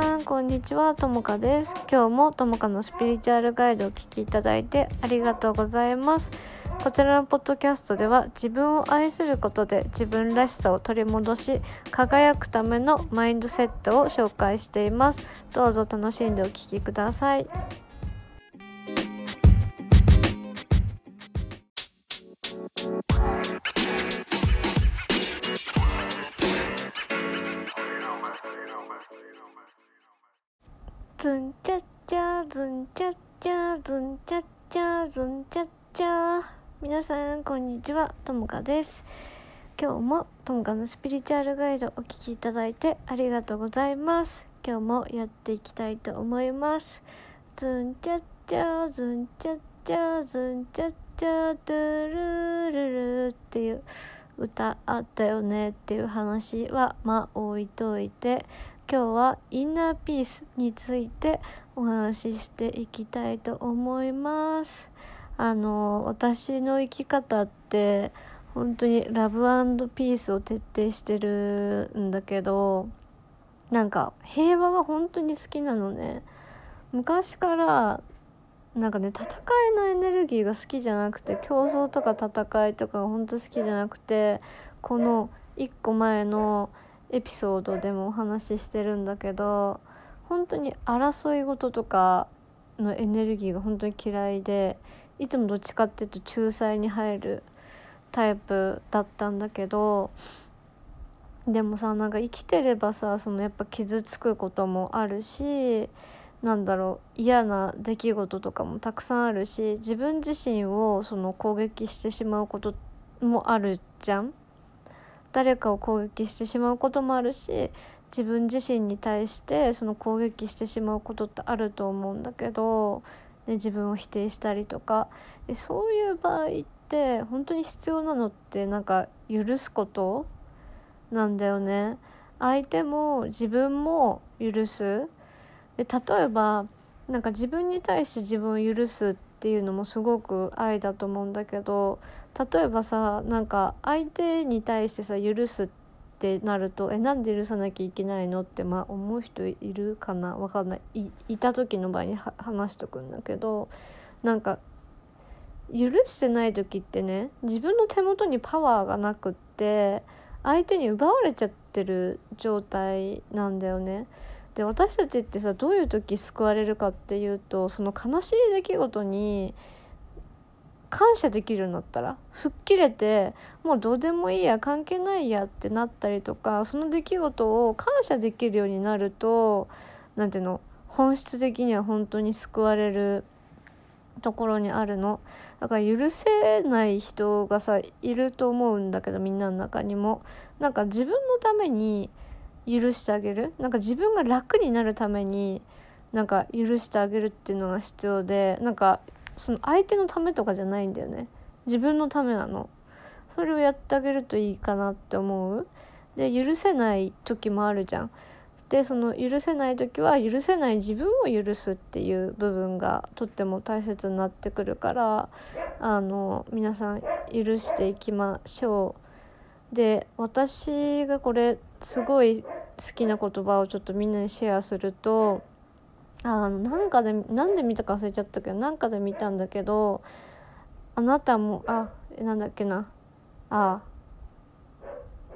さんこんにちは。ともかです。今日もともかのスピリチュアルガイドをお聞きいただいてありがとうございます。こちらのポッドキャストでは自分を愛することで自分らしさを取り戻し輝くためのマインドセットを紹介しています。どうぞ楽しんでお聞きください。ズンチャッチャズンチャッチャズンチャッチャズンチャッチャ皆さんこんにちは。ともかです。今日もともかのスピリチュアルガイドお聞きいただいてありがとうございます。今日もやっていきたいと思います。ズンチャッチャズンチャッチャズンチャッチャドゥルルルっていう歌あったよねっていう話はまあ置いといて。今日はインナーピースについてお話ししていきたいと思います。あの私の生き方って本当にラブピースを徹底してるんだけどなんか平和が本当に好きなのね。昔からなんかね戦いのエネルギーが好きじゃなくて競争とか戦いとかが本当好きじゃなくてこの1個前のエピソードでもお話ししてるんだけど本当に争い事とかのエネルギーが本当に嫌いでいつもどっちかっていうと仲裁に入るタイプだったんだけどでもさなんか生きてればさそのやっぱ傷つくこともあるしなんだろう嫌な出来事とかもたくさんあるし自分自身をその攻撃してしまうこともあるじゃん。誰かを攻撃してしまうこともあるし自分自身に対してその攻撃してしまうことってあると思うんだけど、ね、自分を否定したりとかでそういう場合って本当に必要なのってなんか許すことなんだよね。相手も自分も許すで例えばなんか自分に対して自分を許すってていうのもすごく愛だと思うんだけど例えばさなんか相手に対してさ許すってなるとえなんで許さなきゃいけないのってまあ思う人いるかな？わかんないいた時の場合に話しとくんだけどなんか許してない時ってね自分の手元にパワーがなくって相手に奪われちゃってる状態なんだよね。で私たちってさどういう時救われるかっていうとその悲しい出来事に感謝できるようになったら吹っ切れてもうどうでもいいや関係ないやってなったりとかその出来事を感謝できるようになると何ていうの本質的には本当に救われるところにあるの。だから許せない人がさいると思うんだけどみんなの中にも。なんか自分のために許してあげる？なんか自分が楽になるためになんか許してあげるっていうのが必要でなんかその相手のためとかじゃないんだよね。自分のためなの。それをやってあげるといいかなって思う。で許せない時もあるじゃん。でその許せない時は許せない自分を許すっていう部分がとっても大切になってくるからあの皆さん許していきましょう。で私がこれすごい好きな言葉をちょっとみんなにシェアするとあなんかでなんで見たか忘れちゃったけどなんかで見たんだけどあなたもあなんだっけな。あ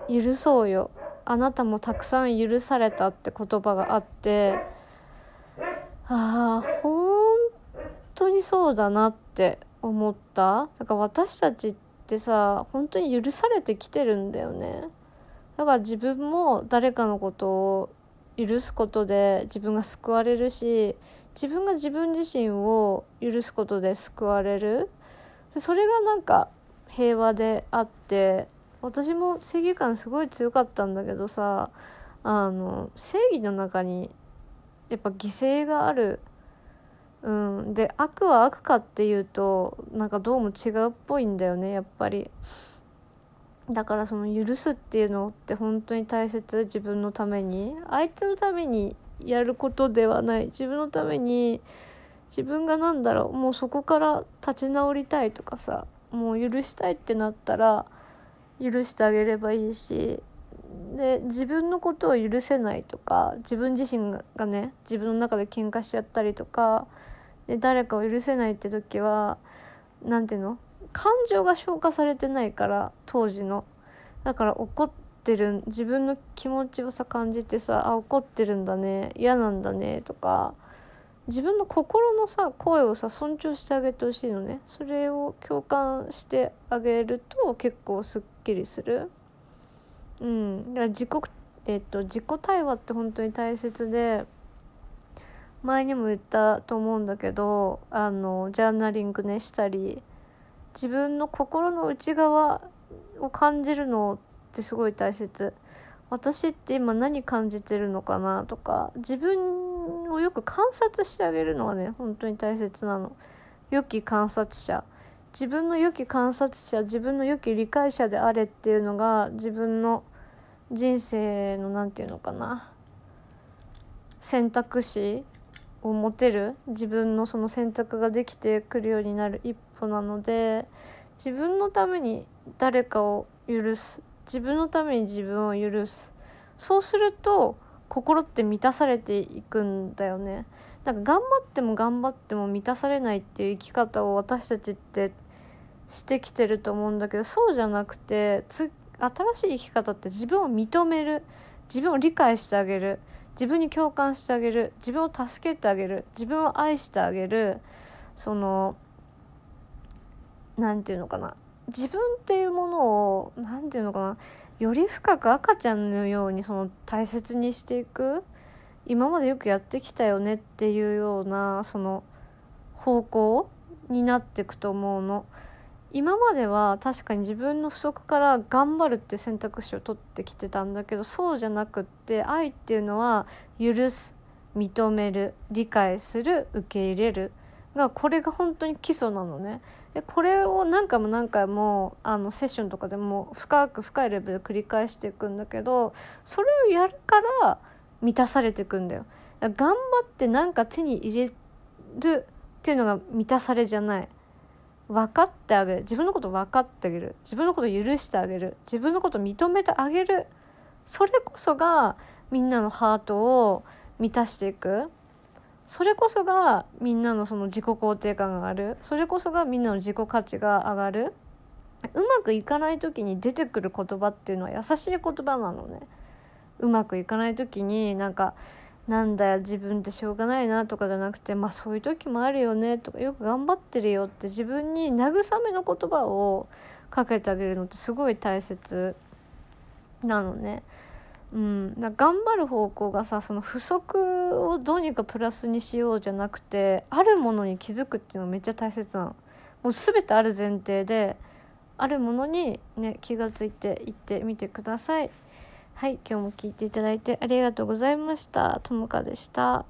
許そうよ。あなたもたくさん許されたって言葉があってああ本当にそうだなって思った。だから私たちってさ本当に許されてきてるんだよね。だから自分も誰かのことを許すことで自分が救われるし自分が自分自身を許すことで救われる。それがなんか平和であって私も正義感すごい強かったんだけどさあの正義の中にやっぱ犠牲がある、うん、で悪は悪かっていうとなんかどうも違うっぽいんだよねやっぱり。だからその許すっていうのって本当に大切自分のために。相手のためにやることではない。自分のために自分が何だろうもうそこから立ち直りたいとかさもう許したいってなったら許してあげればいいしで自分のことを許せないとか自分自身がね自分の中で喧嘩しちゃったりとかで誰かを許せないって時は何ていうの？感情が消化されてないから当時の。だから怒ってる自分の気持ちをさ感じてさあ怒ってるんだね嫌なんだねとか自分の心のさ声をさ尊重してあげてほしいのね。それを共感してあげると結構すっきりする。うん。だから自己えっと自己対話って本当に大切で前にも言ったと思うんだけどあのジャーナリングねしたり自分の心の内側を感じるのってすごい大切。私って今何感じてるのかなとか自分をよく観察してあげるのがね本当に大切なの。良き観察者。自分の良き観察者自分の良き理解者であれっていうのが自分の人生の何て言うのかな。選択肢を持てる。自分のその選択ができてくるようになる一歩なので自分のために誰かを許す。自分のために自分を許す。そうすると心って満たされていくんだよね。なんか頑張っても頑張っても満たされないっていう生き方を私たちってしてきてると思うんだけどそうじゃなくて新しい生き方って自分を認める。自分を理解してあげる。自分に共感してあげる。自分を助けてあげる。自分を愛してあげる。その何て言うのかな。自分っていうものを何て言うのかな。より深く赤ちゃんのようにその大切にしていく。今までよくやってきたよねっていうようなその方向になっていくと思うの。今までは確かに自分の不足から頑張るっていう選択肢を取ってきてたんだけどそうじゃなくって愛っていうのは許す認める理解する受け入れる。がこれが本当に基礎なのね。でこれを何回も何回もあのセッションとかでも深く深いレベルで繰り返していくんだけどそれをやるから満たされていくんだよ。頑張って何か手に入れるっていうのが満たされじゃない。分かってあげる。自分のこと分かってあげる。自分のこと許してあげる。自分のこと認めてあげる。それこそがみんなのハートを満たしていく。それこそがみんなのその自己肯定感が上がる。それこそがみんなの自己価値が上がる。うまくいかない時に出てくる言葉っていうのは優しい言葉なのね。うまくいかない時になんかなんだよ自分ってしょうがないなとかじゃなくてまあそういう時もあるよねとかよく頑張ってるよって自分に慰めの言葉をかけてあげるのってすごい大切なのね。うん、だ頑張る方向がさその不足をどうにかプラスにしようじゃなくてあるものに気づくっていうのがめっちゃ大切なの。もう全てある前提であるものにね気が付いていってみてください。はい、今日も聞いていただいてありがとうございました。ともかでした。